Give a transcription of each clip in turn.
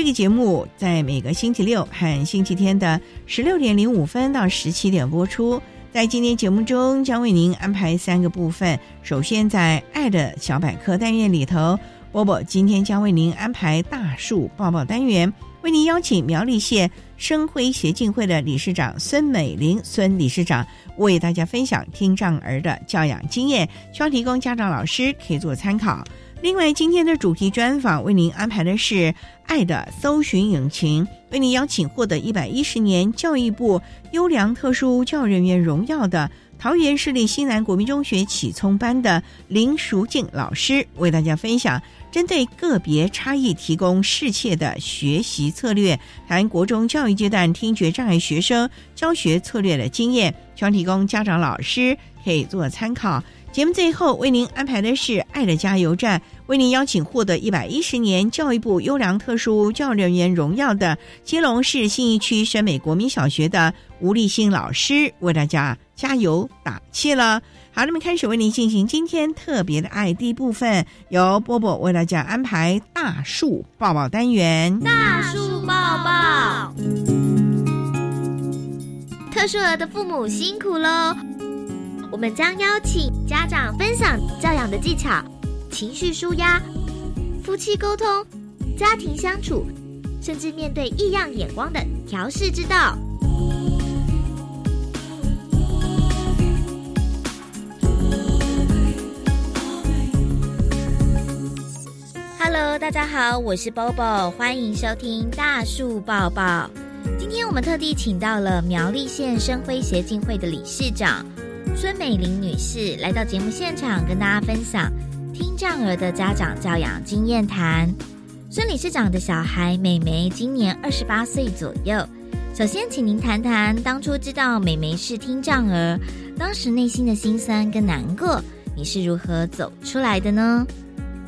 这个节目在每个星期六和星期天的十六点零五分到十七点播出。在今天节目中，将为您安排三个部分。首先，在“爱的小百科”单元里头，波波今天将为您安排大树抱抱单元，为您邀请苗栗县生辉协进会的理事长孙美玲孙理事长为大家分享听障儿的教养经验，希望提供家长老师可以做参考。另外，今天的主题专访为您安排的是《爱的搜寻引擎》，为您邀请获得一百一十年教育部优良特殊教育人员荣耀的桃园市立西南国民中学启聪班的林淑静老师，为大家分享针对个别差异提供适切的学习策略，谈国中教育阶段听觉障碍学生教学策略的经验，希望提供家长老师可以做参考。节目最后为您安排的是《爱的加油站》，为您邀请获得一百一十年教育部优良特殊教育人员荣耀的基隆市信义区深美国民小学的吴立新老师，为大家加油打气了。好，那么开始为您进行今天特别的爱第一部分，由波波为大家安排大树抱抱单元。大树抱抱，特殊儿的父母辛苦喽。我们将邀请家长分享教养的技巧、情绪舒压、夫妻沟通、家庭相处，甚至面对异样眼光的调试之道。Hello，大家好，我是 Bobo，欢迎收听大树抱抱。今天我们特地请到了苗栗县生辉协进会的理事长。孙美玲女士来到节目现场，跟大家分享听障儿的家长教养经验谈。孙理事长的小孩美眉今年二十八岁左右。首先，请您谈谈当初知道美眉是听障儿，当时内心的心酸跟难过，你是如何走出来的呢？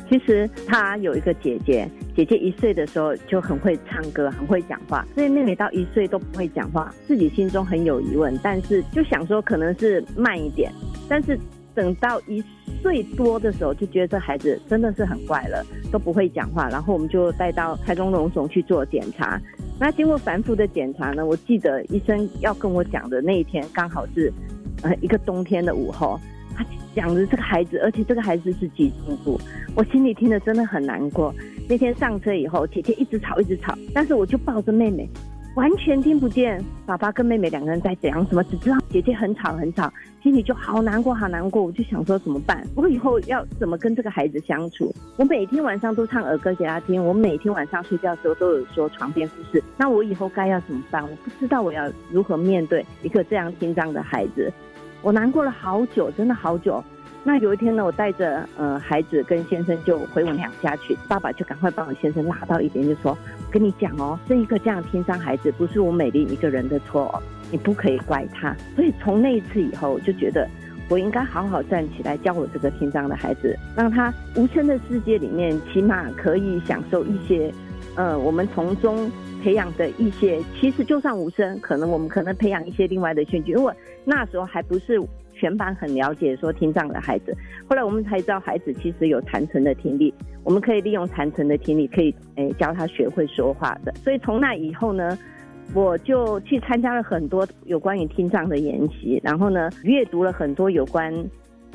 其实她有一个姐姐。姐姐一岁的时候就很会唱歌，很会讲话，所以妹妹到一岁都不会讲话，自己心中很有疑问，但是就想说可能是慢一点，但是等到一岁多的时候，就觉得这孩子真的是很怪了，都不会讲话，然后我们就带到台中荣总去做检查。那经过反复的检查呢，我记得医生要跟我讲的那一天，刚好是呃一个冬天的午后。他讲的这个孩子，而且这个孩子是急性部，我心里听了真的很难过。那天上车以后，姐姐一直吵，一直吵，但是我就抱着妹妹，完全听不见爸爸跟妹妹两个人在讲什么，只知道姐姐很吵很吵，心里就好难过，好难过。我就想说怎么办？我以后要怎么跟这个孩子相处？我每天晚上都唱儿歌给他听，我每天晚上睡觉的时候都有说床边故事。那我以后该要怎么办？我不知道我要如何面对一个这样听障的孩子。我难过了好久，真的好久。那有一天呢，我带着呃孩子跟先生就回我娘家去，爸爸就赶快把我先生拉到一边，就说：“跟你讲哦，这一个这样听障孩子不是我美丽一个人的错，你不可以怪他。”所以从那一次以后，我就觉得我应该好好站起来，教我这个听障的孩子，让他无声的世界里面，起码可以享受一些，呃，我们从中。培养的一些，其实就算无声，可能我们可能培养一些另外的兴趣。如果那时候还不是全班很了解说听障的孩子。后来我们才知道，孩子其实有残存的听力，我们可以利用残存的听力，可以诶教他学会说话的。所以从那以后呢，我就去参加了很多有关于听障的研习，然后呢，阅读了很多有关。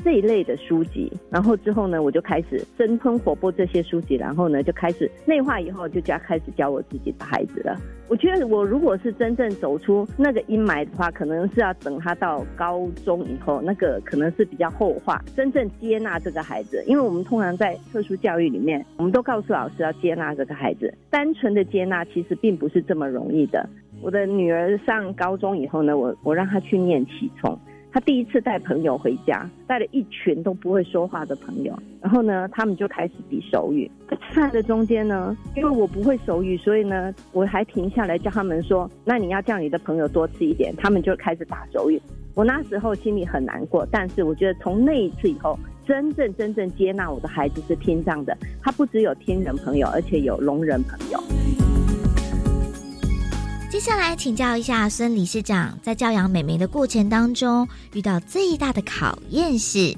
这一类的书籍，然后之后呢，我就开始生吞活剥这些书籍，然后呢，就开始内化以后，就加开始教我自己的孩子了。我觉得我如果是真正走出那个阴霾的话，可能是要等他到高中以后，那个可能是比较后话，真正接纳这个孩子。因为我们通常在特殊教育里面，我们都告诉老师要接纳这个孩子，单纯的接纳其实并不是这么容易的。我的女儿上高中以后呢，我我让她去念启聪。他第一次带朋友回家，带了一群都不会说话的朋友，然后呢，他们就开始比手语。在吃饭的中间呢，因为我不会手语，所以呢，我还停下来叫他们说：“那你要叫你的朋友多吃一点。”他们就开始打手语。我那时候心里很难过，但是我觉得从那一次以后，真正真正接纳我的孩子是听障的，他不只有听人朋友，而且有聋人朋友。接下来请教一下孙理事长，在教养美眉的过程当中，遇到最大的考验是，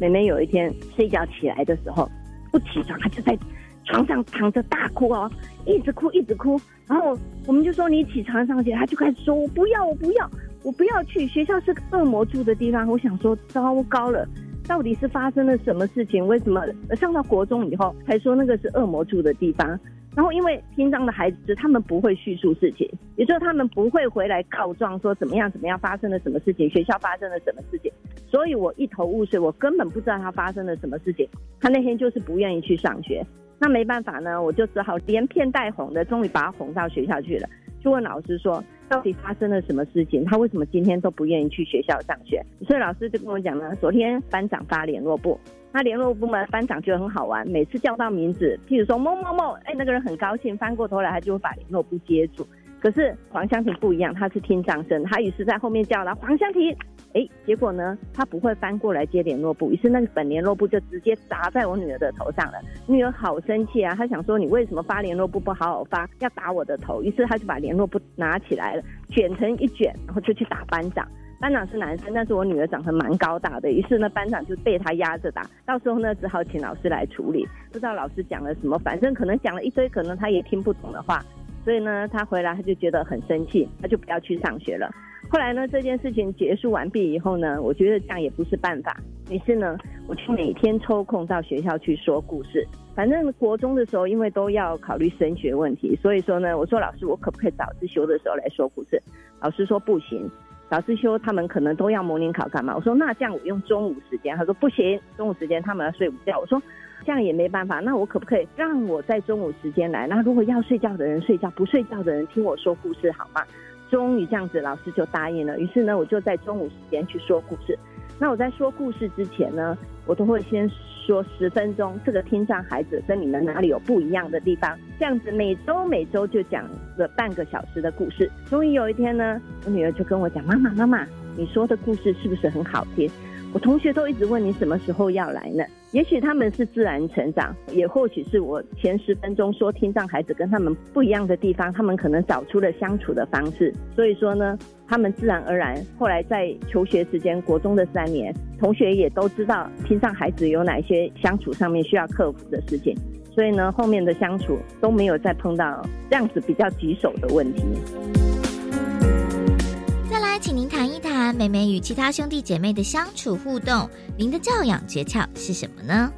美眉有一天睡觉起来的时候不起床，她就在床上躺着大哭哦，一直哭一直哭。然后我们就说你起床上学，她就开始说我不要我不要我不要去学校是个恶魔住的地方。我想说糟糕了，到底是发生了什么事情？为什么上到国中以后才说那个是恶魔住的地方？然后，因为听障的孩子，他们不会叙述事情，也就是他们不会回来告状说怎么样怎么样发生了什么事情，学校发生了什么事情，所以我一头雾水，我根本不知道他发生了什么事情。他那天就是不愿意去上学，那没办法呢，我就只好连骗带哄的，终于把他哄到学校去了。就问老师说，到底发生了什么事情？他为什么今天都不愿意去学校上学？所以老师就跟我讲呢，昨天班长发联络部，那联络部门班长觉得很好玩，每次叫到名字，譬如说某某某，哎，那个人很高兴，翻过头来他就会把联络部接住。可是黄湘婷不一样，他是听障声，他于是在后面叫了黄湘婷。哎，结果呢，他不会翻过来接联络簿，于是那个本联络簿就直接砸在我女儿的头上了。女儿好生气啊，她想说你为什么发联络簿不好好发，要打我的头？于是她就把联络簿拿起来了，卷成一卷，然后就去打班长。班长是男生，但是我女儿长得蛮高大的，于是呢班长就被他压着打。到时候呢只好请老师来处理，不知道老师讲了什么，反正可能讲了一堆可能他也听不懂的话，所以呢他回来他就觉得很生气，他就不要去上学了。后来呢，这件事情结束完毕以后呢，我觉得这样也不是办法。于是呢，我就每天抽空到学校去说故事。反正国中的时候，因为都要考虑升学问题，所以说呢，我说老师，我可不可以早自修的时候来说故事？老师说不行，早自修他们可能都要模拟考干嘛？我说那这样我用中午时间。他说不行，中午时间他们要睡午觉。我说这样也没办法，那我可不可以让我在中午时间来？那如果要睡觉的人睡觉，不睡觉的人听我说故事好吗？终于这样子，老师就答应了。于是呢，我就在中午时间去说故事。那我在说故事之前呢，我都会先说十分钟，这个听障孩子跟你们哪里有不一样的地方。这样子每周每周就讲了半个小时的故事。终于有一天呢，我女儿就跟我讲：“妈妈，妈妈，你说的故事是不是很好听？”我同学都一直问你什么时候要来呢？也许他们是自然成长，也或许是我前十分钟说听障孩子跟他们不一样的地方，他们可能找出了相处的方式。所以说呢，他们自然而然后来在求学时间，国中的三年，同学也都知道听障孩子有哪些相处上面需要克服的事情。所以呢，后面的相处都没有再碰到这样子比较棘手的问题。再来请您谈妹妹与其他兄弟姐妹的相处互动，您的教养诀窍是什么呢？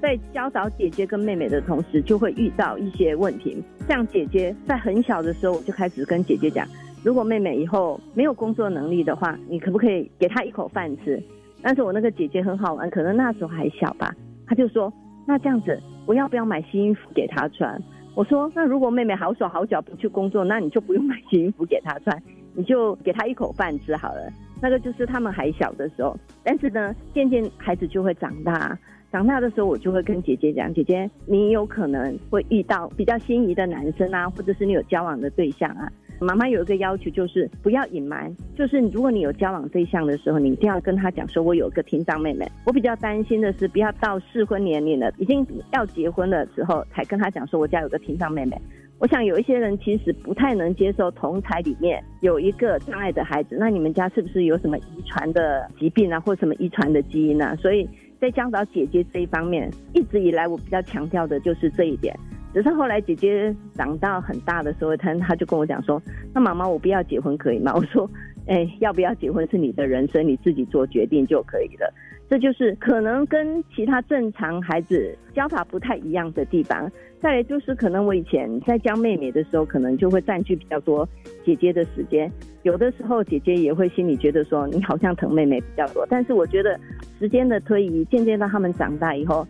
在教导姐姐跟妹妹的同时，就会遇到一些问题。像姐姐在很小的时候，我就开始跟姐姐讲，如果妹妹以后没有工作能力的话，你可不可以给她一口饭吃？但是我那个姐姐很好玩，可能那时候还小吧，她就说：“那这样子，我要不要买新衣服给她穿？”我说：“那如果妹妹好手好脚不去工作，那你就不用买新衣服给她穿。”你就给她一口饭吃好了，那个就是他们还小的时候。但是呢，渐渐孩子就会长大，长大的时候我就会跟姐姐讲：姐姐，你有可能会遇到比较心仪的男生啊，或者是你有交往的对象啊。妈妈有一个要求，就是不要隐瞒。就是如果你有交往对象的时候，你一定要跟他讲说：我有个听障妹妹。我比较担心的是，不要到适婚年龄了，已经要结婚的时候，才跟他讲说：我家有个听障妹妹。我想有一些人其实不太能接受同台里面有一个障碍的孩子，那你们家是不是有什么遗传的疾病啊，或什么遗传的基因啊？所以在教导姐姐这一方面，一直以来我比较强调的就是这一点。只是后来姐姐长到很大的时候，她她就跟我讲说：“那妈妈，我不要结婚可以吗？”我说：“哎，要不要结婚是你的人生，你自己做决定就可以了。”这就是可能跟其他正常孩子教法不太一样的地方。再来就是可能我以前在教妹妹的时候，可能就会占据比较多姐姐的时间。有的时候姐姐也会心里觉得说你好像疼妹妹比较多。但是我觉得时间的推移，渐渐到他们长大以后。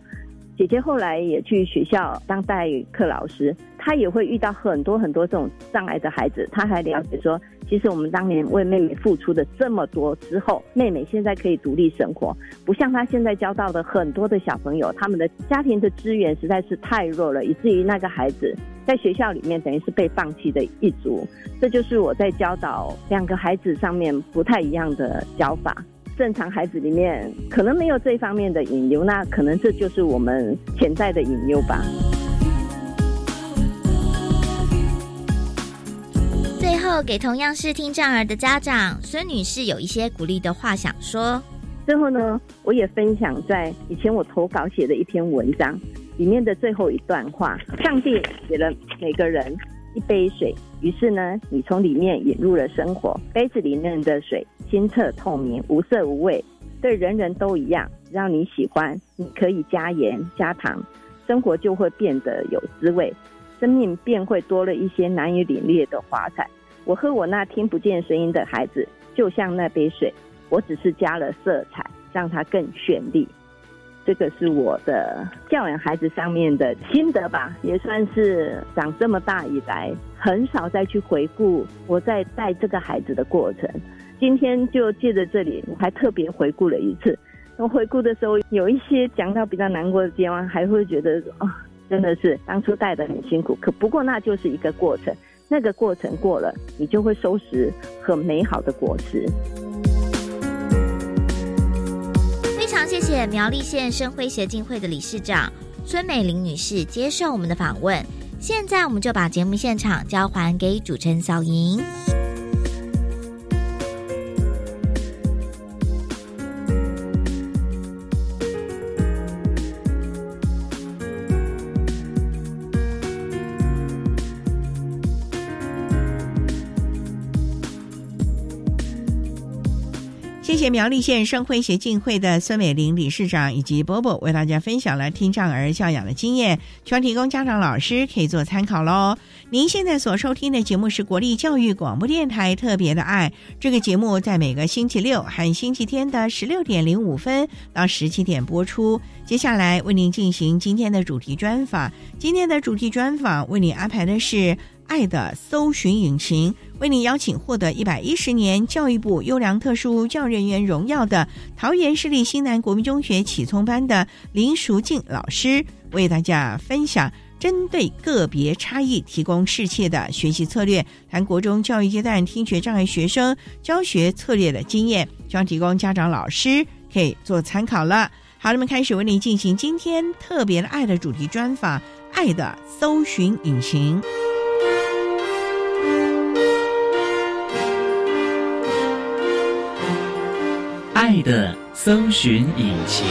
姐姐后来也去学校当代课老师，她也会遇到很多很多这种障碍的孩子。她还了解说，其实我们当年为妹妹付出的这么多之后，妹妹现在可以独立生活，不像她现在教到的很多的小朋友，他们的家庭的资源实在是太弱了，以至于那个孩子在学校里面等于是被放弃的一族。这就是我在教导两个孩子上面不太一样的教法。正常孩子里面可能没有这方面的引流，那可能这就是我们潜在的引流吧。最后，给同样是听障儿的家长孙女士有一些鼓励的话想说。最后呢，我也分享在以前我投稿写的一篇文章里面的最后一段话：上帝给了每个人一杯水，于是呢，你从里面引入了生活，杯子里面的水。清澈透明，无色无味，对人人都一样，让你喜欢。你可以加盐加糖，生活就会变得有滋味，生命便会多了一些难以领略的华彩。我和我那听不见声音的孩子，就像那杯水，我只是加了色彩，让它更绚丽。这个是我的教养孩子上面的心得吧，也算是长这么大以来，很少再去回顾我在带这个孩子的过程。今天就借着这里，我还特别回顾了一次。我回顾的时候，有一些讲到比较难过的地方，还会觉得啊，真的是当初带的很辛苦。可不过那就是一个过程，那个过程过了，你就会收拾很美好的果实。非常谢谢苗栗县生辉协进会的理事长孙美玲女士接受我们的访问。现在我们就把节目现场交还给主持人小莹。苗栗县生辉协进会的孙美玲理事长以及波波为大家分享了听障儿教养的经验，希望提供家长老师可以做参考喽。您现在所收听的节目是国立教育广播电台特别的爱，这个节目在每个星期六和星期天的十六点零五分到十七点播出。接下来为您进行今天的主题专访，今天的主题专访为您安排的是。爱的搜寻引擎为你邀请获得一百一十年教育部优良特殊教人员荣耀的桃园市立新南国民中学启聪班的林淑静老师，为大家分享针对个别差异提供适切的学习策略，谈国中教育阶段听觉障碍学生教学策略的经验，将提供家长老师可以做参考了。好，那么开始为您进行今天特别的爱的主题专访，爱的搜寻引擎。爱的搜寻引擎。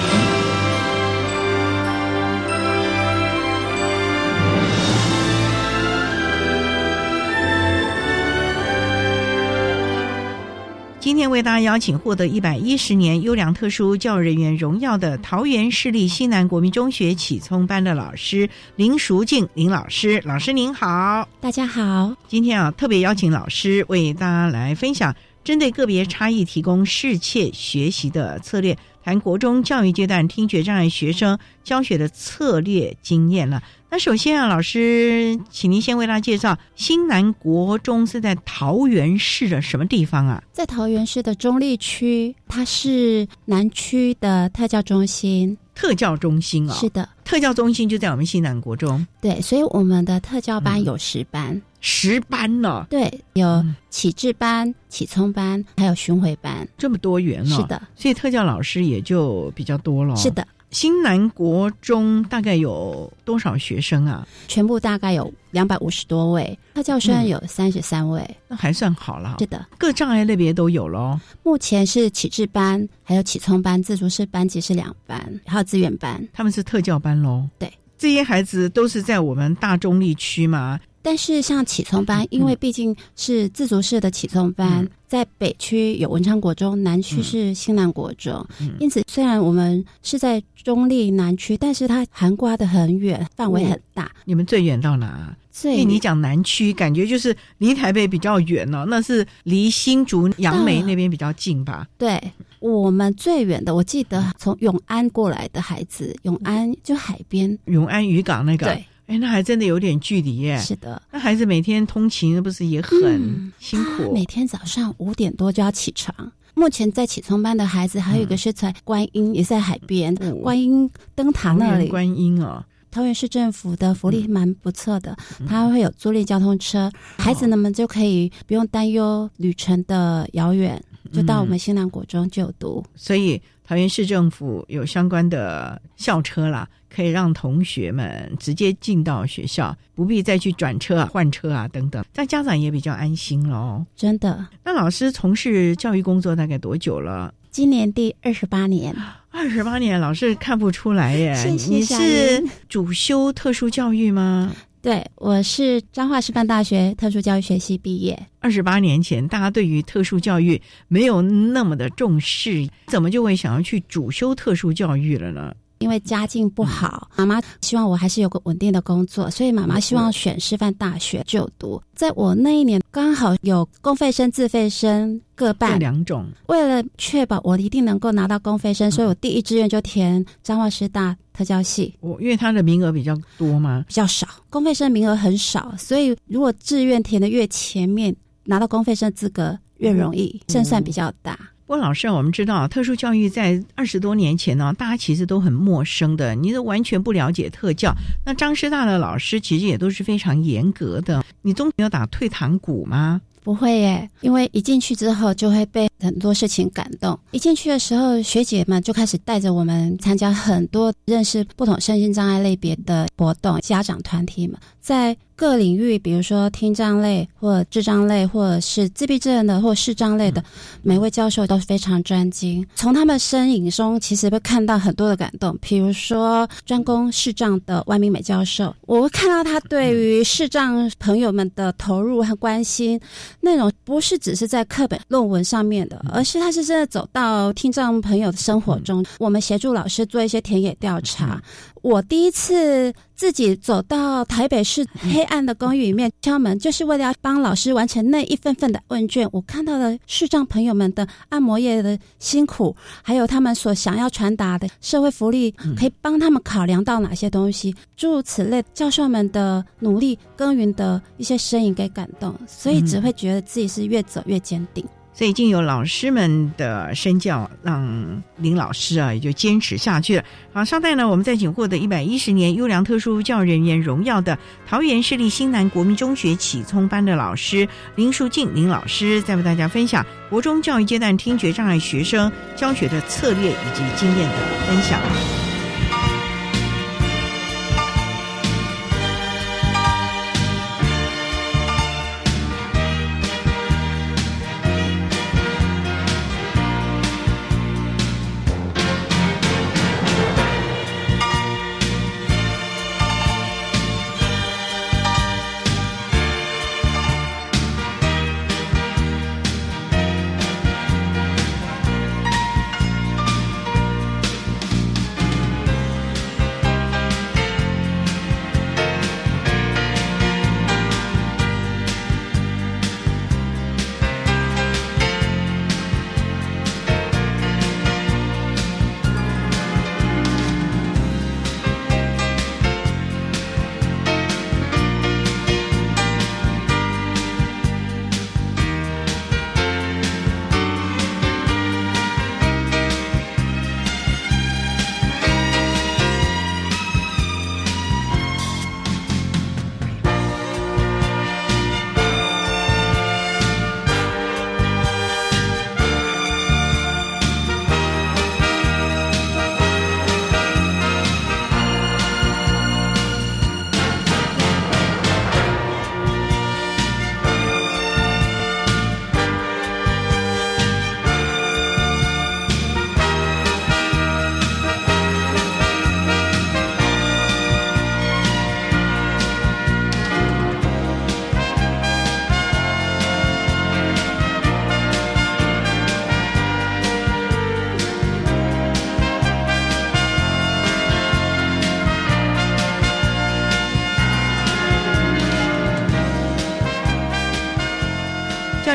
今天为大家邀请获得一百一十年优良特殊教育人员荣耀的桃园市立西南国民中学启聪班的老师林淑静林老师，老师您好，大家好。今天啊，特别邀请老师为大家来分享。针对个别差异提供适切学习的策略，谈国中教育阶段听觉障碍学生教学的策略经验了。那首先啊，老师，请您先为大家介绍新南国中是在桃园市的什么地方啊？在桃园市的中立区，它是南区的特教中心。特教中心啊，是的，特教中心就在我们新南国中。对，所以我们的特教班有十班。十班呢？对，有启智班、启聪班，还有巡回班，这么多元了。是的，所以特教老师也就比较多了。是的，新南国中大概有多少学生啊？全部大概有两百五十多位，特教生有三十三位。那还算好了。是的，各障碍类别都有喽。目前是启智班，还有启聪班，自主式班级是两班，还有资源班。他们是特教班喽。对，这些孩子都是在我们大中立区嘛。但是像启聪班，因为毕竟是自足式的启聪班，在北区有文昌国中，南区是新南国中，因此虽然我们是在中立南区，但是它涵刮的很远，范围很大。你们最远到哪？最你讲南区，感觉就是离台北比较远哦，那是离新竹杨梅那边比较近吧？对，我们最远的，我记得从永安过来的孩子，永安就海边，永安渔港那个。对。哎，那还真的有点距离耶。是的，那孩子每天通勤不是也很辛苦？每天早上五点多就要起床。目前在启聪班的孩子，还有一个是在观音，也在海边观音灯塔那里。观音哦，桃园市政府的福利蛮不错的，他会有租赁交通车，孩子们就可以不用担忧旅程的遥远，就到我们新南国中就读。所以桃园市政府有相关的校车啦。可以让同学们直接进到学校，不必再去转车啊、换车啊等等，这样家长也比较安心喽。真的，那老师从事教育工作大概多久了？今年第二十八年。二十八年，老师看不出来耶。你是主修特殊教育吗？对，我是彰化师范大学特殊教育学系毕业。二十八年前，大家对于特殊教育没有那么的重视，怎么就会想要去主修特殊教育了呢？因为家境不好，妈妈希望我还是有个稳定的工作，所以妈妈希望选师范大学就读。在我那一年，刚好有公费生、自费生各半两种。为了确保我一定能够拿到公费生，所以我第一志愿就填彰化师大特教系。我因为他的名额比较多吗？比较少，公费生名额很少，所以如果志愿填的越前面，拿到公费生资格越容易，胜算比较大。郭老师，我们知道特殊教育在二十多年前呢，大家其实都很陌生的，你都完全不了解特教。那张师大的老师其实也都是非常严格的。你中途有打退堂鼓吗？不会耶，因为一进去之后就会被很多事情感动。一进去的时候，学姐们就开始带着我们参加很多认识不同身心障碍类别的活动，家长团体们在。各领域，比如说听障类，或智障类，或者是自闭症的，或视障类的，每位教授都非常专精。从他们身影中，其实会看到很多的感动。比如说专攻视障的万明美教授，我会看到他对于视障朋友们的投入和关心，那种不是只是在课本论文上面的，而是他是真的走到听障朋友的生活中。我们协助老师做一些田野调查。我第一次自己走到台北市黑暗的公寓里面敲门，就是为了要帮老师完成那一份份的问卷。我看到了视障朋友们的按摩业的辛苦，还有他们所想要传达的社会福利，可以帮他们考量到哪些东西，诸如此类。教授们的努力耕耘的一些身影给感动，所以只会觉得自己是越走越坚定。所以，经有老师们的身教，让林老师啊也就坚持下去了。好，稍待呢，我们再请获得一百一十年优良特殊教育人员荣耀的桃园市立新南国民中学启聪班的老师林淑静林老师，再为大家分享国中教育阶段听觉障碍学生教学的策略以及经验的分享。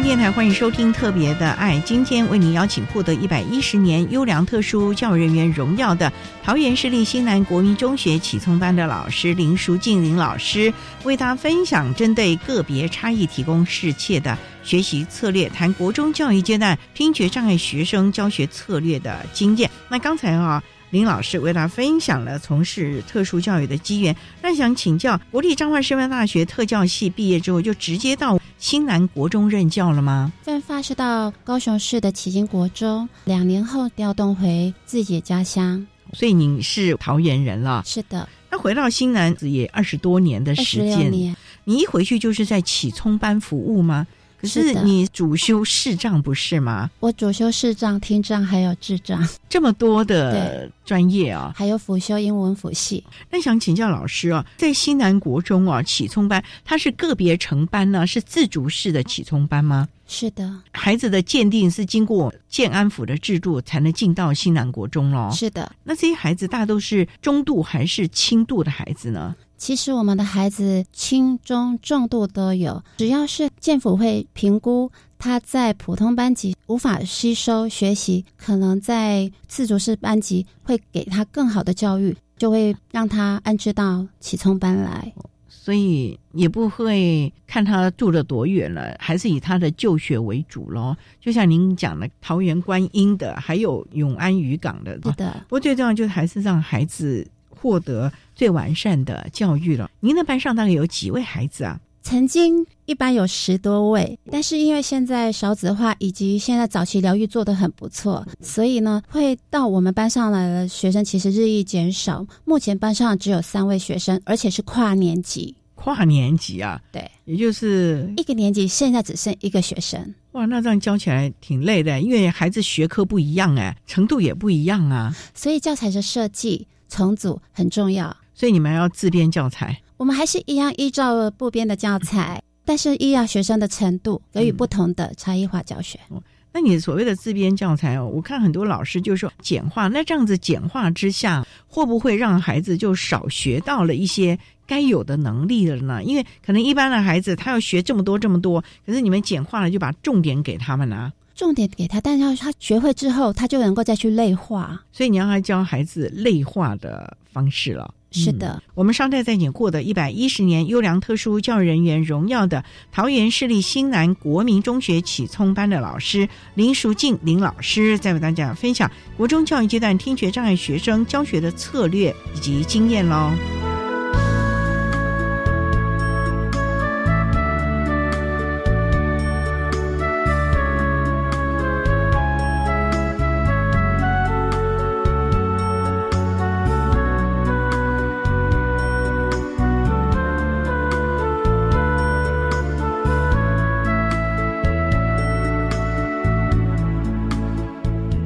电台，欢迎收听《特别的爱》。今天为您邀请获得一百一十年优良特殊教育人员荣耀的桃园市立新南国民中学启聪班的老师林淑静林老师，为大家分享针对个别差异提供适切的学习策略，谈国中教育阶段听觉障碍学生教学策略的经验。那刚才啊。林老师为大家分享了从事特殊教育的机缘，那想请教，国立彰化师范大学特教系毕业之后，就直接到新南国中任教了吗？分发是到高雄市的启经国中，两年后调动回自己的家乡。所以你是桃园人了？是的。那回到新南也二十多年的时间，你一回去就是在启聪班服务吗？可是你主修视障不是吗？我主修视障、听障还有智障，这么多的专业啊，还有辅修英文辅系。那想请教老师啊，在西南国中啊，启聪班它是个别成班呢，是自主式的启聪班吗？是的，孩子的鉴定是经过建安府的制度才能进到西南国中咯。是的，那这些孩子大都是中度还是轻度的孩子呢？其实我们的孩子轻中重度都有，只要是建府会评估他在普通班级无法吸收学习，可能在自主式班级会给他更好的教育，就会让他安置到启聪班来。所以也不会看他住的多远了，还是以他的就学为主咯。就像您讲的，桃园观音的，还有永安渔港的，是的。不过最重要就是还是让孩子获得。最完善的教育了。您的班上大概有几位孩子啊？曾经一般有十多位，但是因为现在少子化以及现在早期疗愈做得很不错，所以呢，会到我们班上来的学生其实日益减少。目前班上只有三位学生，而且是跨年级。跨年级啊？对，也就是一个年级现在只剩一个学生。哇，那这样教起来挺累的，因为孩子学科不一样哎，程度也不一样啊。所以教材的设计重组很重要。所以你们要自编教材，我们还是一样依照部编的教材，但是依照学生的程度给予不同的差异化教学。那你所谓的自编教材哦，我看很多老师就说简化，那这样子简化之下，会不会让孩子就少学到了一些该有的能力了呢？因为可能一般的孩子他要学这么多这么多，可是你们简化了就把重点给他们了，重点给他，但是他学会之后，他就能够再去类化。所以你要他教孩子类化的方式了。是的，我们商代在请获得一百一十年优良特殊教育人员荣耀的桃园市立新南国民中学启聪班的老师林淑静林老师，在为大家分享国中教育阶段听觉障碍学生教学的策略以及经验喽。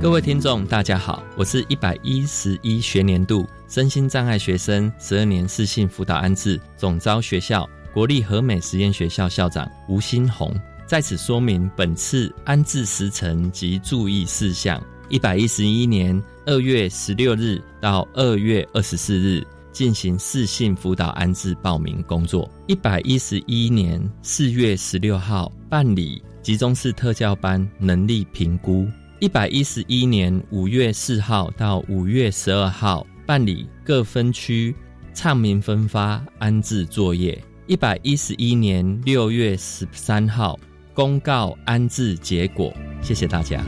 各位听众，大家好，我是一百一十一学年度身心障碍学生十二年四性辅导安置总招学校国立和美实验学校校长吴新红，在此说明本次安置时程及注意事项。一百一十一年二月十六日到二月二十四日进行四性辅导安置报名工作。一百一十一年四月十六号办理集中式特教班能力评估。一百一十一年五月四号到五月十二号办理各分区唱名分发安置作业。一百一十一年六月十三号公告安置结果。谢谢大家。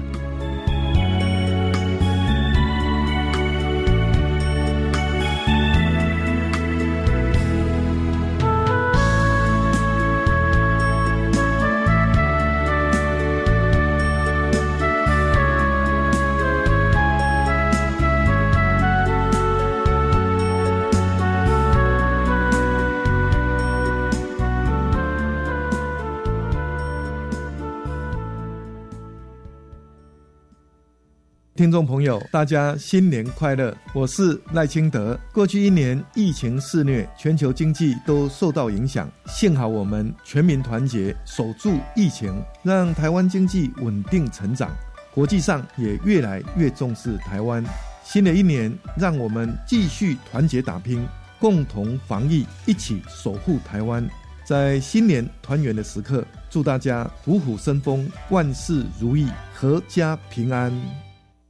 听众朋友，大家新年快乐！我是赖清德。过去一年疫情肆虐，全球经济都受到影响。幸好我们全民团结，守住疫情，让台湾经济稳定成长。国际上也越来越重视台湾。新的一年，让我们继续团结打拼，共同防疫，一起守护台湾。在新年团圆的时刻，祝大家虎虎生风，万事如意，阖家平安。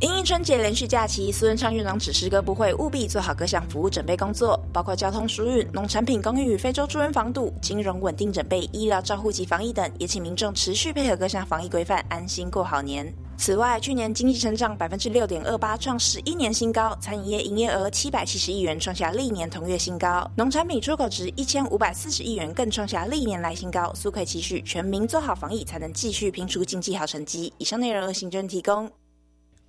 迎迎春节连续假期，苏文昌院长指示各部会务必做好各项服务准备工作，包括交通疏运、农产品供应与非洲猪瘟防堵、金融稳定准备、医疗照护及防疫等，也请民众持续配合各项防疫规范，安心过好年。此外，去年经济成长百分之六点二八，创十一年新高；餐饮业营业额七百七十亿元，创下历年同月新高；农产品出口值一千五百四十亿元，更创下历年来新高。苏奎期许全民做好防疫，才能继续拼出经济好成绩。以上内容由行政提供。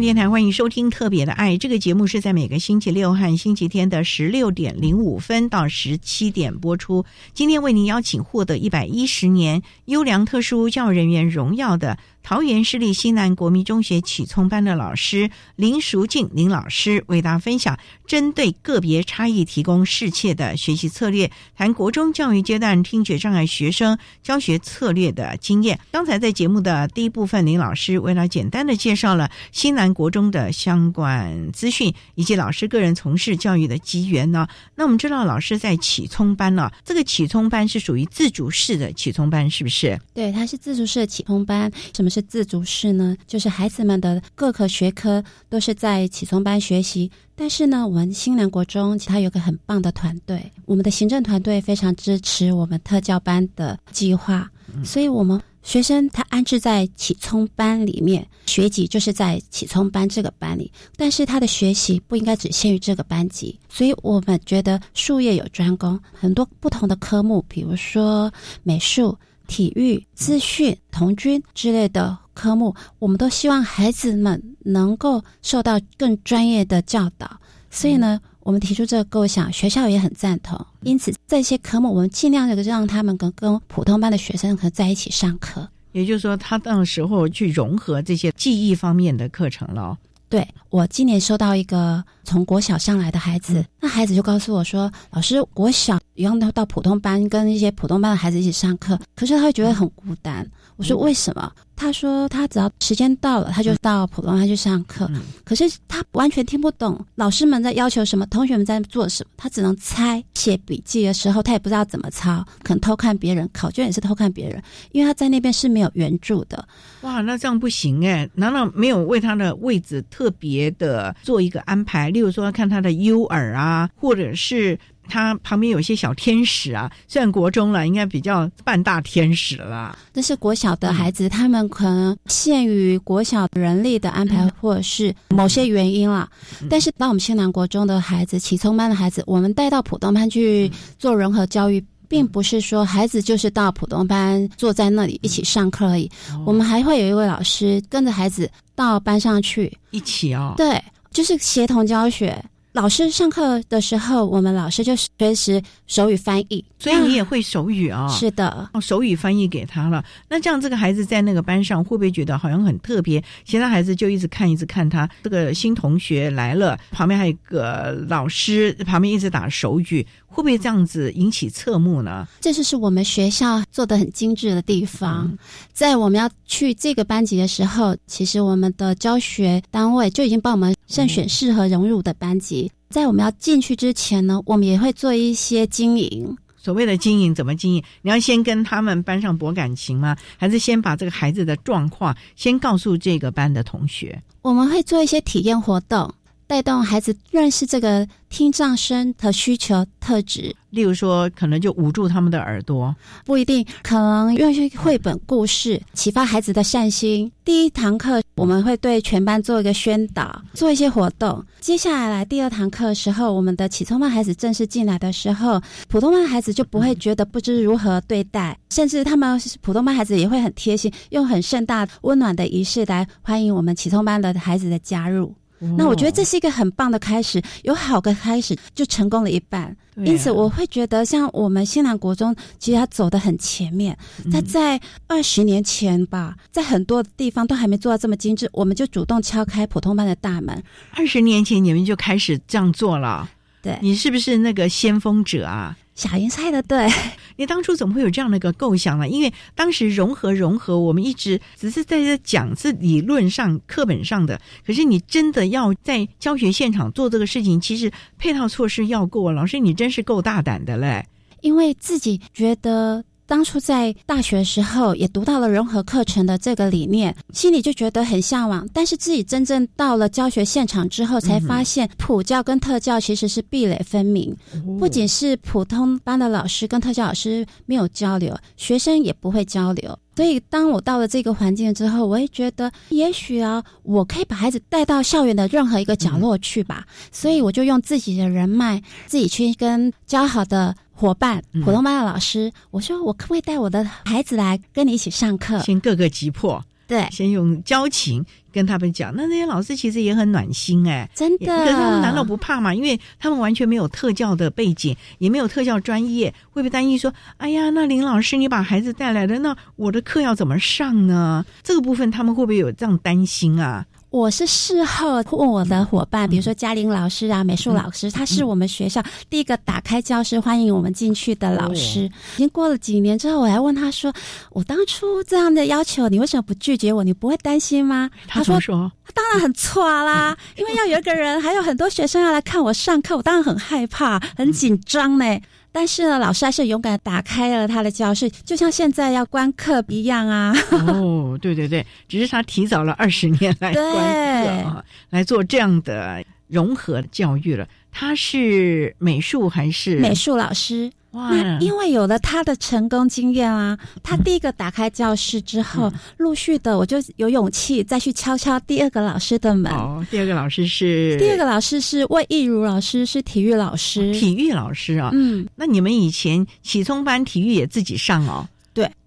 电台欢迎收听《特别的爱》这个节目，是在每个星期六和星期天的十六点零五分到十七点播出。今天为您邀请获得一百一十年优良特殊教育人员荣耀的。桃园市立西南国民中学启聪班的老师林淑静林老师为大家分享针对个别差异提供适切的学习策略，谈国中教育阶段听觉障碍学生教学策略的经验。刚才在节目的第一部分，林老师为了简单的介绍了西南国中的相关资讯以及老师个人从事教育的机缘呢。那我们知道，老师在启聪班呢，这个启聪班是属于自主式的启聪班，是不是？对，它是自主式的启聪班。什么是自主式呢，就是孩子们的各科学科都是在启聪班学习，但是呢，我们新南国中它有个很棒的团队，我们的行政团队非常支持我们特教班的计划，所以我们学生他安置在启聪班里面，学籍就是在启聪班这个班里，但是他的学习不应该只限于这个班级，所以我们觉得术业有专攻，很多不同的科目，比如说美术。体育、资讯、童军之类的科目，我们都希望孩子们能够受到更专业的教导。所以呢，我们提出这个构想，学校也很赞同。因此，这些科目我们尽量的让他们跟跟普通班的学生和在一起上课。也就是说，他到时候去融合这些记忆方面的课程了。对我今年收到一个从国小上来的孩子，那孩子就告诉我说：“老师，国小让他到普通班，跟一些普通班的孩子一起上课，可是他会觉得很孤单。”我说：“为什么？”他说：“他只要时间到了，他就到普通班去上课。可是他完全听不懂老师们在要求什么，同学们在做什么，他只能猜。写笔记的时候，他也不知道怎么抄，可能偷看别人。考卷也是偷看别人，因为他在那边是没有援助的。哇，那这样不行哎！难道没有为他的位置特别的做一个安排？例如说，看他的 U 耳啊，或者是？”他旁边有一些小天使啊，虽然国中了，应该比较半大天使了。但是国小的孩子，他们可能限于国小人力的安排，或者是某些原因啦。但是，当我们新南国中的孩子、启聪班的孩子，我们带到普通班去做融合教育，并不是说孩子就是到普通班坐在那里一起上课而已。我们还会有一位老师跟着孩子到班上去一起哦。对，就是协同教学。老师上课的时候，我们老师就随时手语翻译，所以你也会手语啊？是的，手语翻译给他了。那这样，这个孩子在那个班上会不会觉得好像很特别？其他孩子就一直看，一直看他。这个新同学来了，旁边还有个老师，旁边一直打手语。会不会这样子引起侧目呢？这就是我们学校做的很精致的地方。在我们要去这个班级的时候，其实我们的教学单位就已经帮我们慎选适合融入的班级。在我们要进去之前呢，我们也会做一些经营。所谓的经营怎么经营？你要先跟他们班上博感情吗？还是先把这个孩子的状况先告诉这个班的同学？我们会做一些体验活动。带动孩子认识这个听障生的需求特质，例如说，可能就捂住他们的耳朵，不一定，可能用一些绘本故事启发孩子的善心。第一堂课我们会对全班做一个宣导，做一些活动。接下来第二堂课的时候，我们的启聪班孩子正式进来的时候，普通班孩子就不会觉得不知如何对待，甚至他们普通班孩子也会很贴心，用很盛大温暖的仪式来欢迎我们启聪班的孩子的加入。那我觉得这是一个很棒的开始，有好的开始就成功了一半。因此，我会觉得像我们新南国中，其实他走得很前面。他在二十年前吧，在很多地方都还没做到这么精致，我们就主动敲开普通班的大门。二十年前你们就开始这样做了，对你是不是那个先锋者啊？小云猜的对，你当初怎么会有这样的一个构想呢？因为当时融合融合，我们一直只是在这讲是理论上课本上的，可是你真的要在教学现场做这个事情，其实配套措施要够。老师，你真是够大胆的嘞！因为自己觉得。当初在大学时候也读到了融合课程的这个理念，心里就觉得很向往。但是自己真正到了教学现场之后，才发现普教跟特教其实是壁垒分明。不仅是普通班的老师跟特教老师没有交流，学生也不会交流。所以当我到了这个环境之后，我也觉得也许啊，我可以把孩子带到校园的任何一个角落去吧。所以我就用自己的人脉，自己去跟交好的。伙伴，普通班的老师，我说我可不可以带我的孩子来跟你一起上课？先各个击破，对，先用交情跟他们讲。那那些老师其实也很暖心哎，真的。可是他们难道不怕吗？因为他们完全没有特教的背景，也没有特教专业，会不会担心说：哎呀，那林老师你把孩子带来了，那我的课要怎么上呢？这个部分他们会不会有这样担心啊？我是事后问我的伙伴，比如说嘉玲老师啊、美术老师，他是我们学校第一个打开教室欢迎我们进去的老师。已经过了几年之后，我还问他说：“我当初这样的要求，你为什么不拒绝我？你不会担心吗？”他说：“他当然很错啦，因为要有一个人，还有很多学生要来看我上课，我当然很害怕、很紧张呢。”但是呢，老师还是勇敢打开了他的教室，就像现在要关课一样啊！哦，对对对，只是他提早了二十年来关课啊，来做这样的融合教育了。他是美术还是美术老师？那因为有了他的成功经验啊，他第一个打开教室之后，陆续的我就有勇气再去敲敲第二个老师的门。哦，第二个老师是第二个老师是魏义如老师，是体育老师。体育老师啊，嗯，那你们以前启聪班体育也自己上哦？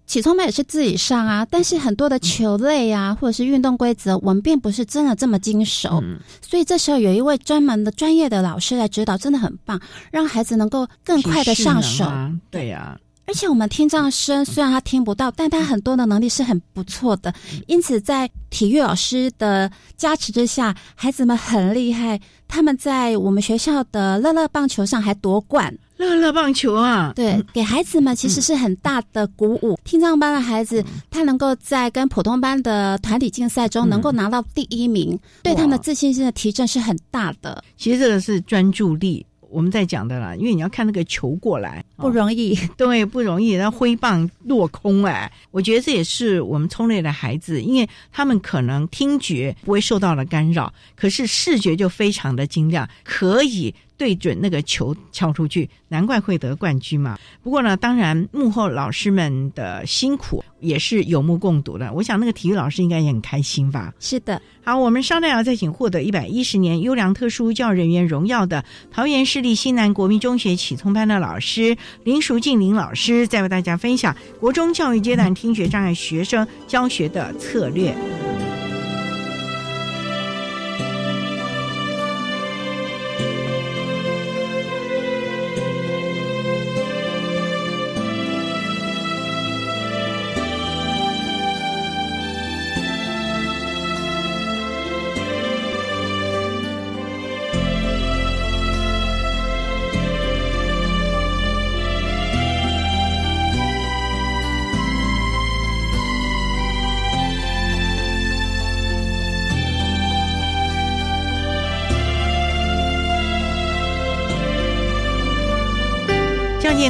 对。起冲班也是自己上啊，但是很多的球类啊，或者是运动规则，我们并不是真的这么精熟，所以这时候有一位专门的专业的老师来指导，真的很棒，让孩子能够更快的上手。对呀，而且我们听障生虽然他听不到，但他很多的能力是很不错的，因此在体育老师的加持之下，孩子们很厉害，他们在我们学校的乐乐棒球上还夺冠。乐乐棒球啊，对，给孩子们其实是很大的鼓舞。听障班的孩子，他能够在跟普通班的团体竞赛中能够拿到第一名，对他们自信心的提振是很大的。其实这个是专注力。我们在讲的啦，因为你要看那个球过来不容易，对，不容易，然后挥棒落空，哎，我觉得这也是我们聪类的孩子，因为他们可能听觉不会受到了干扰，可是视觉就非常的精亮，可以对准那个球敲出去，难怪会得冠军嘛。不过呢，当然幕后老师们的辛苦也是有目共睹的，我想那个体育老师应该也很开心吧。是的。好，我们稍待要再请获得一百一十年优良特殊教育人员荣耀的桃园市立西南国民中学启聪班的老师林淑静林老师，再为大家分享国中教育阶段听觉障碍学生教学的策略。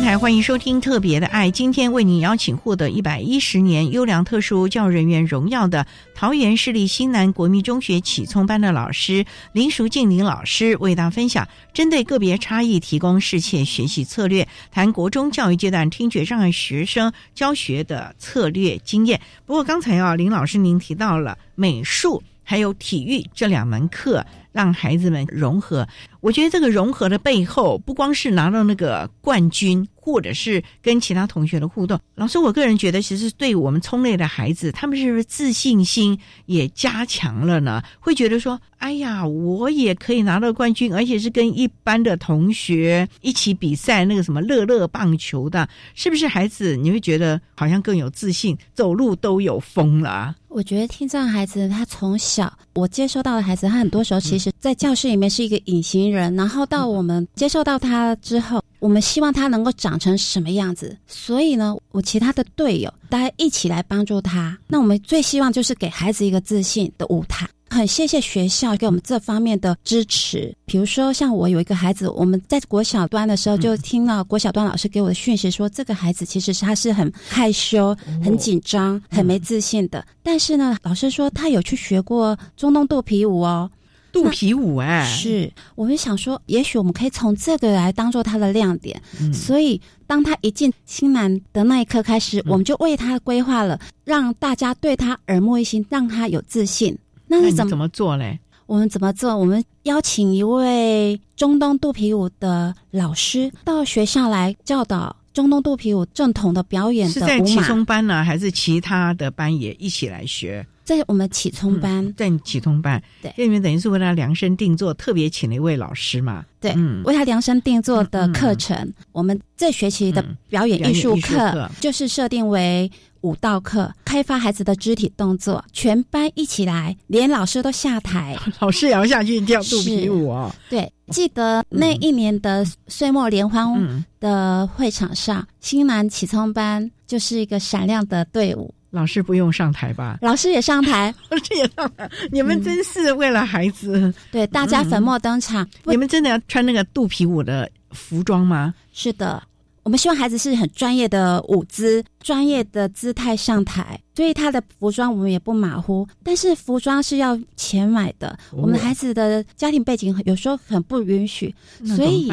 台欢迎收听《特别的爱》，今天为您邀请获得一百一十年优良特殊教育人员荣耀的桃园市立新南国民中学启聪班的老师林淑静林老师，为大家分享针对个别差异提供适切学习策略，谈国中教育阶段听觉障碍学生教学的策略经验。不过刚才啊，林老师您提到了美术还有体育这两门课。让孩子们融合，我觉得这个融合的背后，不光是拿到那个冠军，或者是跟其他同学的互动。老师，我个人觉得，其实对我们聪类的孩子，他们是不是自信心也加强了呢？会觉得说，哎呀，我也可以拿到冠军，而且是跟一般的同学一起比赛，那个什么乐乐棒球的，是不是孩子你会觉得好像更有自信，走路都有风了？我觉得听障孩子，他从小我接收到的孩子，他很多时候其实，在教室里面是一个隐形人，然后到我们接受到他之后，我们希望他能够长成什么样子。所以呢，我其他的队友大家一起来帮助他。那我们最希望就是给孩子一个自信的舞台。很谢谢学校给我们这方面的支持。比如说，像我有一个孩子，我们在国小端的时候就听了国小端老师给我的讯息说，这个孩子其实他是很害羞、很紧张、很没自信的。但是呢，老师说他有去学过中东肚皮舞哦，肚皮舞哎，是我们想说，也许我们可以从这个来当做他的亮点。所以，当他一进新南的那一刻开始，我们就为他规划了，让大家对他耳目一新，让他有自信。那是怎么怎么做嘞？我们怎么做？我们邀请一位中东肚皮舞的老师到学校来教导中东肚皮舞正统的表演。是在其中班呢，还是其他的班也一起来学？在我们启聪班，在启聪班，对，这里面等于是为他量身定做，特别请了一位老师嘛？对，为他量身定做的课程。我们这学期的表演艺术课就是设定为。舞蹈课开发孩子的肢体动作，全班一起来，连老师都下台，老师也要下去跳肚皮舞啊！对，记得那一年的岁末联欢的会场上，新南启聪班就是一个闪亮的队伍。老师不用上台吧？老师也上台，老师也上台。你们真是为了孩子，对大家粉墨登场。你们真的要穿那个肚皮舞的服装吗？是的。我们希望孩子是很专业的舞姿、专业的姿态上台，所以他的服装我们也不马虎。但是服装是要钱买的，我们孩子的家庭背景有时候很不允许，所以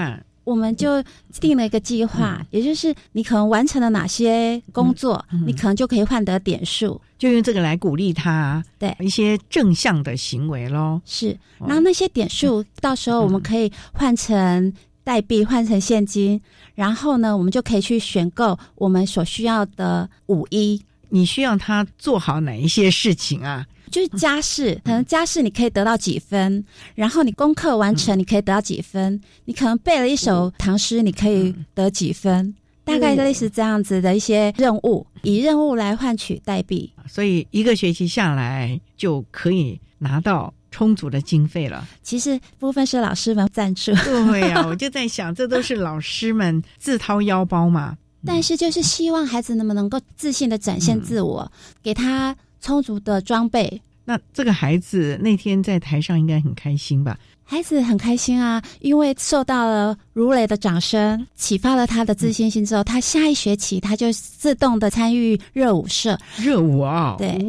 我们就定了一个计划，也就是你可能完成了哪些工作，你可能就可以换得点数，就用这个来鼓励他，对一些正向的行为喽。是，然后那些点数到时候我们可以换成。代币换成现金，然后呢，我们就可以去选购我们所需要的五一。你需要他做好哪一些事情啊？就是家事，可能家事你可以得到几分，然后你功课完成你可以得到几分，你可能背了一首唐诗你可以得几分，大概类似这样子的一些任务，以任务来换取代币。所以一个学期下来就可以拿到。充足的经费了，其实部分是老师们赞助。对呀，我就在想，这都是老师们自掏腰包嘛。但是就是希望孩子能不能够自信的展现自我，给他充足的装备。那这个孩子那天在台上应该很开心吧？孩子很开心啊，因为受到了如雷的掌声，启发了他的自信心之后，他下一学期他就自动的参与热舞社。热舞啊，对，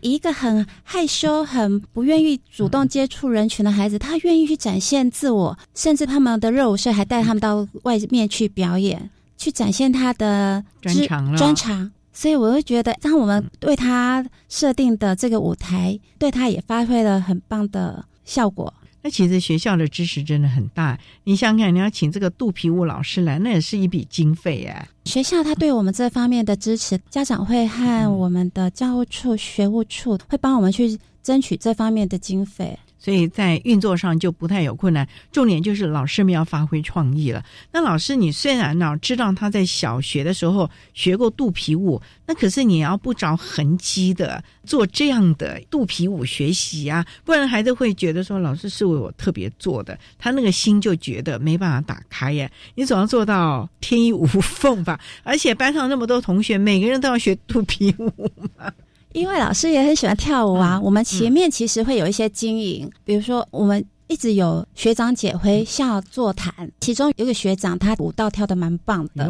一个很害羞、很不愿意主动接触人群的孩子，他愿意去展现自我，甚至他们的热舞社还带他们到外面去表演，去展现他的专长。专长，所以我就觉得，当我们为他设定的这个舞台，对他也发挥了很棒的效果。那其实学校的支持真的很大，你想想看，你要请这个肚皮舞老师来，那也是一笔经费哎。学校他对我们这方面的支持，家长会和我们的教务处、学务处会帮我们去争取这方面的经费。所以在运作上就不太有困难，重点就是老师们要发挥创意了。那老师，你虽然呢知道他在小学的时候学过肚皮舞，那可是你要不着痕迹的做这样的肚皮舞学习啊，不然孩子会觉得说老师是为我特别做的，他那个心就觉得没办法打开呀。你总要做到天衣无缝吧？而且班上那么多同学，每个人都要学肚皮舞嘛。因为老师也很喜欢跳舞啊，我们前面其实会有一些经营，比如说我们。一直有学长姐回校座谈，其中有一个学长他舞蹈跳的蛮棒的，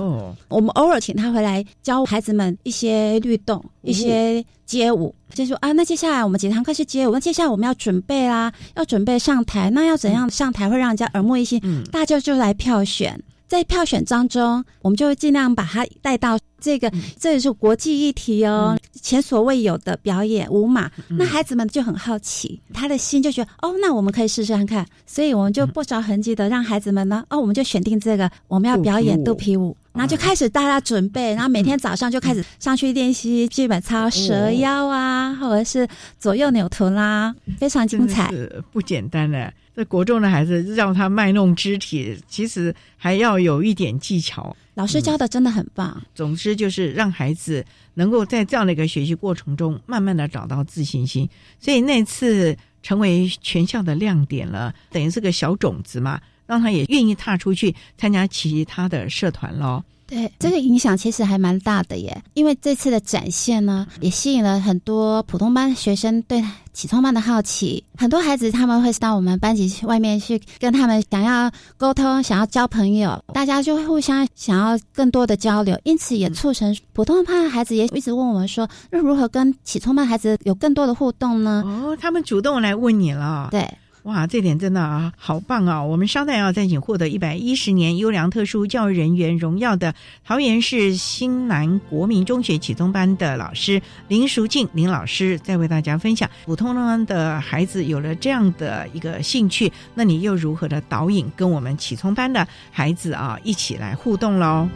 我们偶尔请他回来教孩子们一些律动、一些街舞，就说啊，那接下来我们几堂课是街舞，那接下来我们要准备啦，要准备上台，那要怎样上台会让人家耳目一新？大家就来票选。在票选当中，我们就会尽量把它带到这个，这也是国际议题哦，前所未有的表演舞马。那孩子们就很好奇，他的心就觉得哦，那我们可以试试看看。所以我们就不着痕迹的让孩子们呢，哦，我们就选定这个，我们要表演肚皮舞，然后就开始大家准备，然后每天早上就开始上去练习基本操、蛇腰啊，或者是左右扭臀啦，非常精彩，不简单的。这国中的孩子让他卖弄肢体，其实还要有一点技巧。老师教的真的很棒。总之就是让孩子能够在这样的一个学习过程中，慢慢的找到自信心。所以那次成为全校的亮点了，等于是个小种子嘛，让他也愿意踏出去参加其他的社团喽。对，这个影响其实还蛮大的耶，因为这次的展现呢，也吸引了很多普通班学生对启聪班的好奇。很多孩子他们会到我们班级外面去跟他们想要沟通、想要交朋友，大家就会互相想要更多的交流，因此也促成普通班的孩子也一直问我们说，那如何跟启聪班孩子有更多的互动呢？哦，他们主动来问你了。对。哇，这点真的啊，好棒啊！我们稍待要再请获得一百一十年优良特殊教育人员荣耀的桃园市新南国民中学启聪班的老师林淑静林老师，再为大家分享普通班的孩子有了这样的一个兴趣，那你又如何的导引跟我们启聪班的孩子啊一起来互动喽？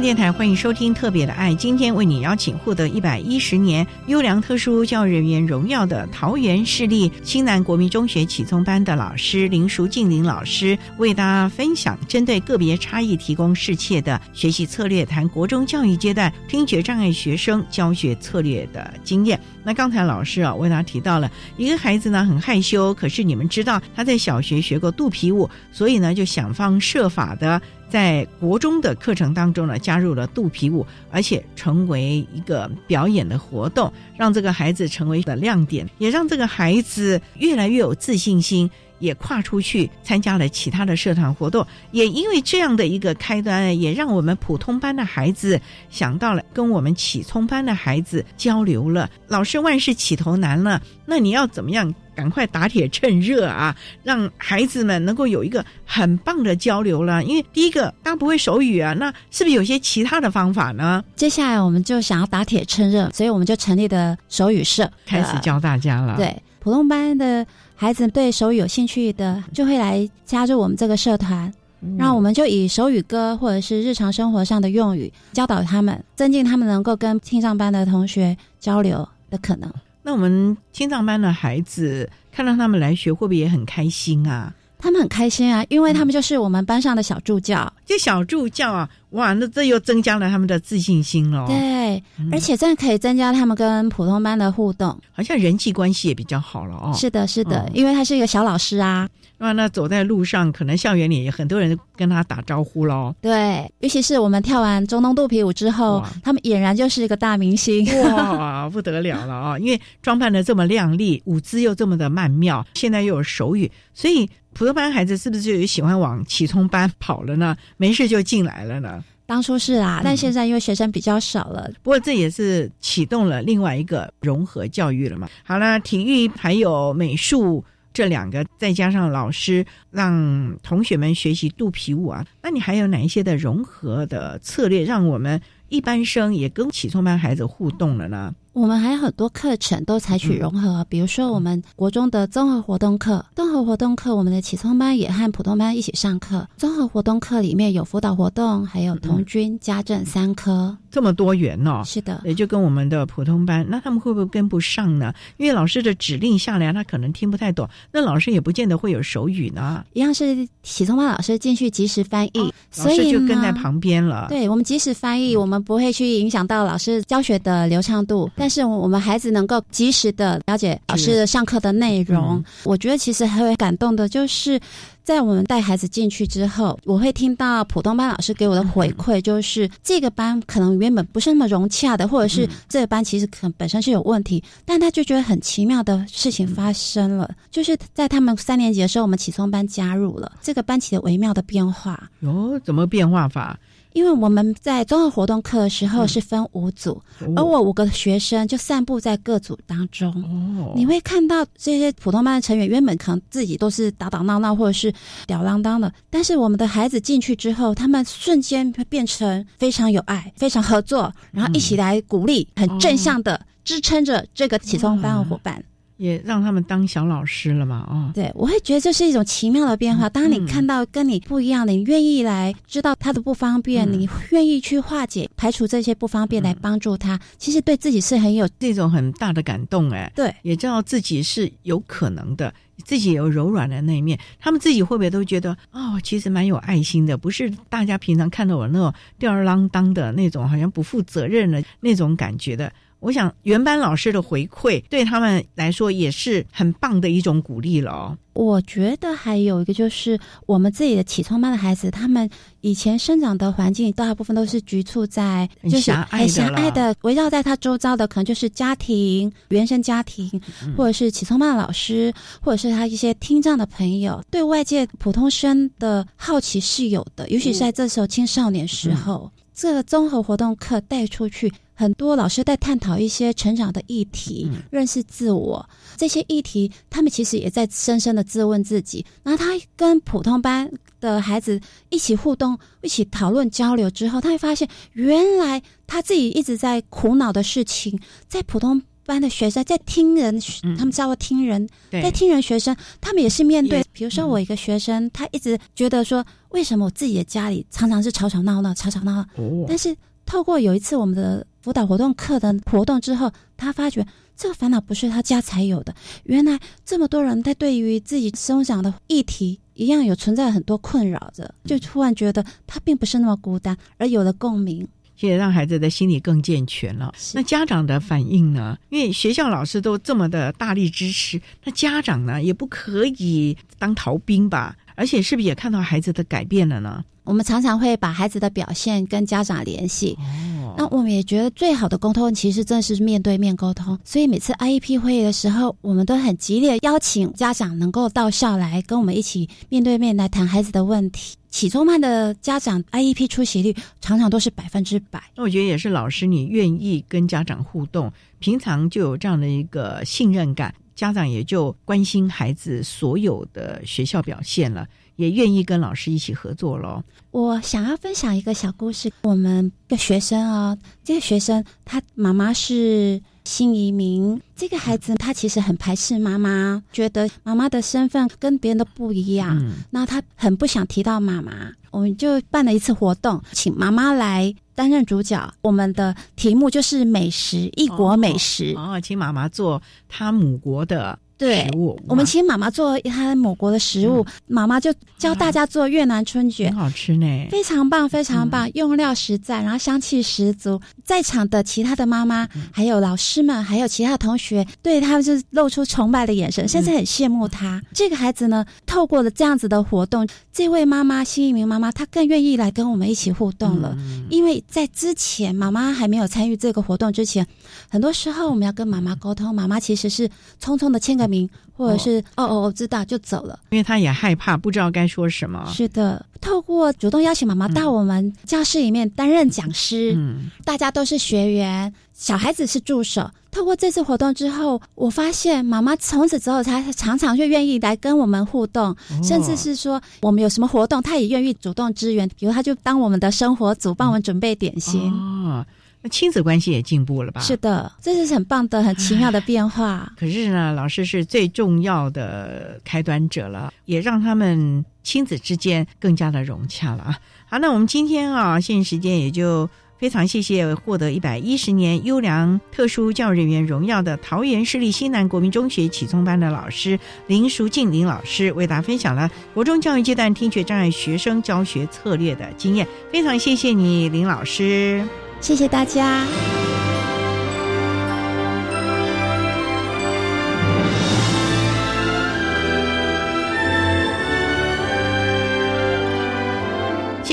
电台欢迎收听特别的爱，今天为你邀请获得一百一十年优良特殊教育人员荣耀的桃园市立新南国民中学启聪班的老师林淑静林老师，为大家分享针对个别差异提供适切的学习策略，谈国中教育阶段听觉障碍学生教学策略的经验。那刚才老师啊为大家提到了一个孩子呢很害羞，可是你们知道他在小学学过肚皮舞，所以呢就想方设法的。在国中的课程当中呢，加入了肚皮舞，而且成为一个表演的活动，让这个孩子成为的亮点，也让这个孩子越来越有自信心，也跨出去参加了其他的社团活动。也因为这样的一个开端，也让我们普通班的孩子想到了跟我们启聪班的孩子交流了。老师万事起头难了，那你要怎么样？赶快打铁趁热啊，让孩子们能够有一个很棒的交流了。因为第一个，他不会手语啊，那是不是有些其他的方法呢？接下来我们就想要打铁趁热，所以我们就成立的手语社，开始教大家了。对，普通班的孩子对手语有兴趣的，就会来加入我们这个社团，然后我们就以手语歌或者是日常生活上的用语教导他们，增进他们能够跟听障班的同学交流的可能。那我们听障班的孩子看到他们来学，会不会也很开心啊？他们很开心啊，因为他们就是我们班上的小助教。这小助教啊，哇，那这又增加了他们的自信心了。对，而且这样可以增加他们跟普通班的互动，好像人际关系也比较好了哦。是的，是的，因为他是一个小老师啊。那那走在路上，可能校园里很多人跟他打招呼喽。对，尤其是我们跳完中东肚皮舞之后，他们俨然就是一个大明星。哇，不得了了啊！因为装扮的这么靓丽，舞姿又这么的曼妙，现在又有手语，所以普通班孩子是不是就有喜欢往启聪班跑了呢？没事就进来了呢？当初是啊，但现在因为学生比较少了，不过这也是启动了另外一个融合教育了嘛。好了，体育还有美术。这两个再加上老师让同学们学习肚皮舞啊，那你还有哪一些的融合的策略，让我们一般生也跟启聪班孩子互动了呢？我们还有很多课程都采取融合，比如说我们国中的综合活动课，综合活动课我们的启聪班也和普通班一起上课。综合活动课里面有辅导活动，还有童军、家政三科，这么多元哦。是的，也就跟我们的普通班，那他们会不会跟不上呢？因为老师的指令下来，他可能听不太懂，那老师也不见得会有手语呢。一样是启聪班老师进去及时翻译，所以就跟在旁边了。对我们及时翻译，我们不会去影响到老师教学的流畅度。但是我们孩子能够及时的了解老师上课的内容，我觉得其实很感动的，就是在我们带孩子进去之后，我会听到普通班老师给我的回馈，就是这个班可能原本不是那么融洽的，或者是这个班其实可能本身是有问题，但他就觉得很奇妙的事情发生了，就是在他们三年级的时候，我们启聪班加入了这个班级的微妙的变化。哟，怎么变化法？因为我们在综合活动课的时候是分五组，而我五个学生就散布在各组当中。哦，你会看到这些普通班的成员原本可能自己都是打打闹闹或者是吊郎当的，但是我们的孩子进去之后，他们瞬间会变成非常有爱、非常合作，然后一起来鼓励、很正向的支撑着这个启聪班的伙伴。也让他们当小老师了嘛？哦，对，我会觉得这是一种奇妙的变化。当你看到跟你不一样的，你愿意来知道他的不方便，你愿意去化解、排除这些不方便来帮助他，其实对自己是很有这种很大的感动。哎，对，也知道自己是有可能的，自己有柔软的那一面。他们自己会不会都觉得哦，其实蛮有爱心的？不是大家平常看到我那种吊儿郎当的那种，好像不负责任的那种感觉的。我想原班老师的回馈对他们来说也是很棒的一种鼓励了。我觉得还有一个就是我们自己的启聪班的孩子，他们以前生长的环境大部分都是局促在就是很狭隘的，围绕在他周遭的可能就是家庭、原生家庭，或者是启聪班的老师，或者是他一些听障的朋友，对外界普通生的好奇是有的，尤其是在这时候青少年时候，这个综合活动课带出去。很多老师在探讨一些成长的议题，认识自我这些议题，他们其实也在深深的自问自己。那他跟普通班的孩子一起互动、一起讨论交流之后，他会发现，原来他自己一直在苦恼的事情，在普通班的学生在听人，他们叫做听人，在听人学生，他们也是面对。比如说，我一个学生，他一直觉得说，为什么我自己的家里常常是吵吵闹闹、吵吵闹闹，但是。透过有一次我们的辅导活动课的活动之后，他发觉这个烦恼不是他家才有的，原来这么多人在对于自己生长的议题一样有存在很多困扰着，就突然觉得他并不是那么孤单，而有了共鸣，也让孩子的心理更健全了。那家长的反应呢？因为学校老师都这么的大力支持，那家长呢也不可以当逃兵吧？而且是不是也看到孩子的改变了呢？我们常常会把孩子的表现跟家长联系，哦那我们也觉得最好的沟通其实正是面对面沟通。所以每次 IEP 会议的时候，我们都很激烈邀请家长能够到校来跟我们一起面对面来谈孩子的问题。启聪班的家长 IEP 出席率常常都是百分之百。那我觉得也是老师你愿意跟家长互动，平常就有这样的一个信任感，家长也就关心孩子所有的学校表现了。也愿意跟老师一起合作喽。我想要分享一个小故事。我们的学生哦，这个学生他妈妈是新移民，这个孩子他其实很排斥妈妈，觉得妈妈的身份跟别人的不一样。那他很不想提到妈妈。我们就办了一次活动，请妈妈来担任主角。我们的题目就是美食，异国美食。哦，请妈妈做她母国的。对食物，我们请妈妈做她某国的食物，妈妈就教大家做越南春卷，很好吃呢，非常棒，非常棒，用料实在，然后香气十足。在场的其他的妈妈，还有老师们，还有其他同学，对他们就露出崇拜的眼神，甚至很羡慕他。这个孩子呢，透过了这样子的活动，这位妈妈新一名妈妈，她更愿意来跟我们一起互动了。因为在之前妈妈还没有参与这个活动之前，很多时候我们要跟妈妈沟通，妈妈其实是匆匆的签个名，或者是哦哦，我知道就走了，因为他也害怕，不知道该说什么。是的，透过主动邀请妈妈到我们教室里面担任讲师，嗯，大家都是学员，小孩子是助手。透过这次活动之后，我发现妈妈从此之后，她常常就愿意来跟我们互动，甚至是说我们有什么活动，她也愿意主动支援。比如，她就当我们的生活组，帮我们准备点心。哦，那亲子关系也进步了吧？是的，这是很棒的、很奇妙的变化。可是呢，老师是最重要的开端者了，也让他们亲子之间更加的融洽了啊。好，那我们今天啊，限时间也就。非常谢谢获得一百一十年优良特殊教育人员荣耀的桃园市立西南国民中学启聪班的老师林淑静林老师，为大家分享了国中教育阶段听觉障碍学生教学策略的经验。非常谢谢你，林老师，谢谢大家。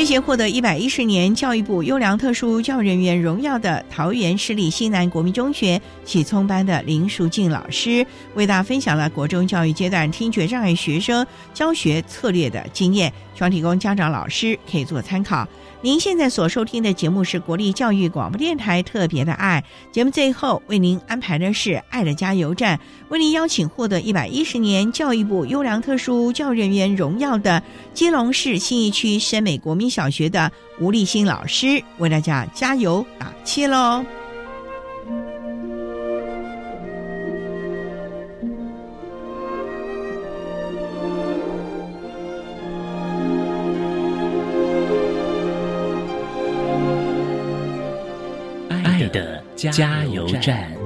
谢谢获得一百一十年教育部优良特殊教育人员荣耀的桃园市立西南国民中学启聪班的林淑静老师，为大家分享了国中教育阶段听觉障碍学生教学策略的经验，希望提供家长老师可以做参考。您现在所收听的节目是国立教育广播电台特别的爱节目，最后为您安排的是爱的加油站，为您邀请获得一百一十年教育部优良特殊教育人员荣耀的基隆市信义区深美国民小学的吴立新老师，为大家加油打气喽！爱的加油站。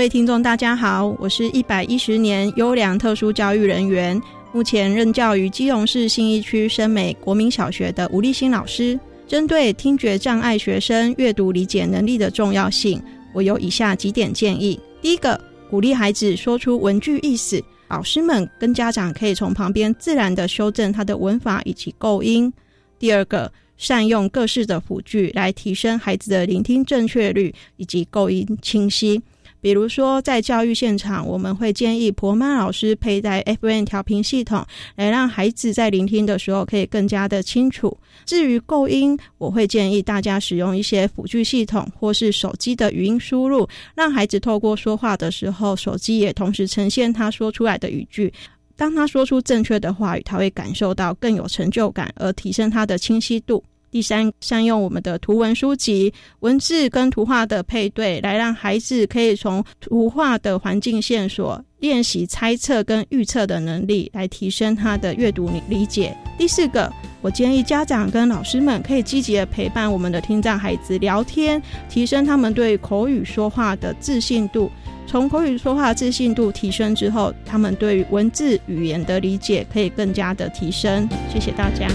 各位听众，大家好，我是一百一十年优良特殊教育人员，目前任教于基隆市信义区深美国民小学的吴立新老师。针对听觉障碍学生阅读理解能力的重要性，我有以下几点建议：第一个，鼓励孩子说出文句意思。老师们跟家长可以从旁边自然的修正他的文法以及构音。第二个，善用各式的辅具来提升孩子的聆听正确率以及构音清晰。比如说，在教育现场，我们会建议婆妈老师佩戴 FM 调频系统，来让孩子在聆听的时候可以更加的清楚。至于构音，我会建议大家使用一些辅具系统，或是手机的语音输入，让孩子透过说话的时候，手机也同时呈现他说出来的语句。当他说出正确的话语，他会感受到更有成就感，而提升他的清晰度。第三，善用我们的图文书籍，文字跟图画的配对，来让孩子可以从图画的环境线索练习猜测跟预测的能力，来提升他的阅读理解。第四个，我建议家长跟老师们可以积极的陪伴我们的听障孩子聊天，提升他们对口语说话的自信度。从口语说话自信度提升之后，他们对于文字语言的理解可以更加的提升。谢谢大家。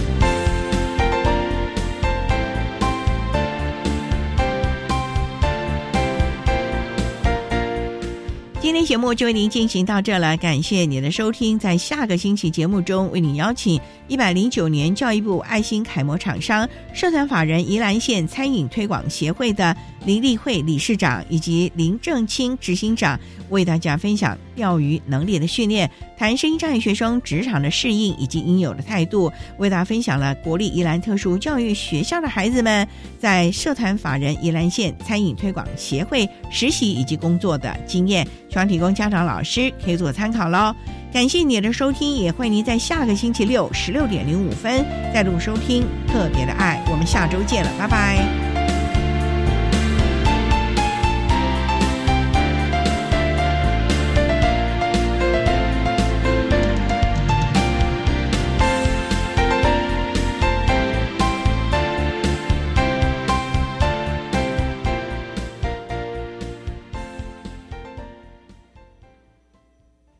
今天节目就为您进行到这了，感谢您的收听。在下个星期节目中，为您邀请一百零九年教育部爱心楷模厂商社团法人宜兰县餐饮推广协会的林立慧理事长以及林正清执行长，为大家分享钓鱼能力的训练，谈声音障碍学生职场的适应以及应有的态度，为大家分享了国立宜兰特殊教育学校的孩子们在社团法人宜兰县餐饮推广协会实习以及工作的经验。希望提供家长、老师可以做参考喽。感谢你的收听，也欢迎您在下个星期六十六点零五分再度收听《特别的爱》。我们下周见了，拜拜。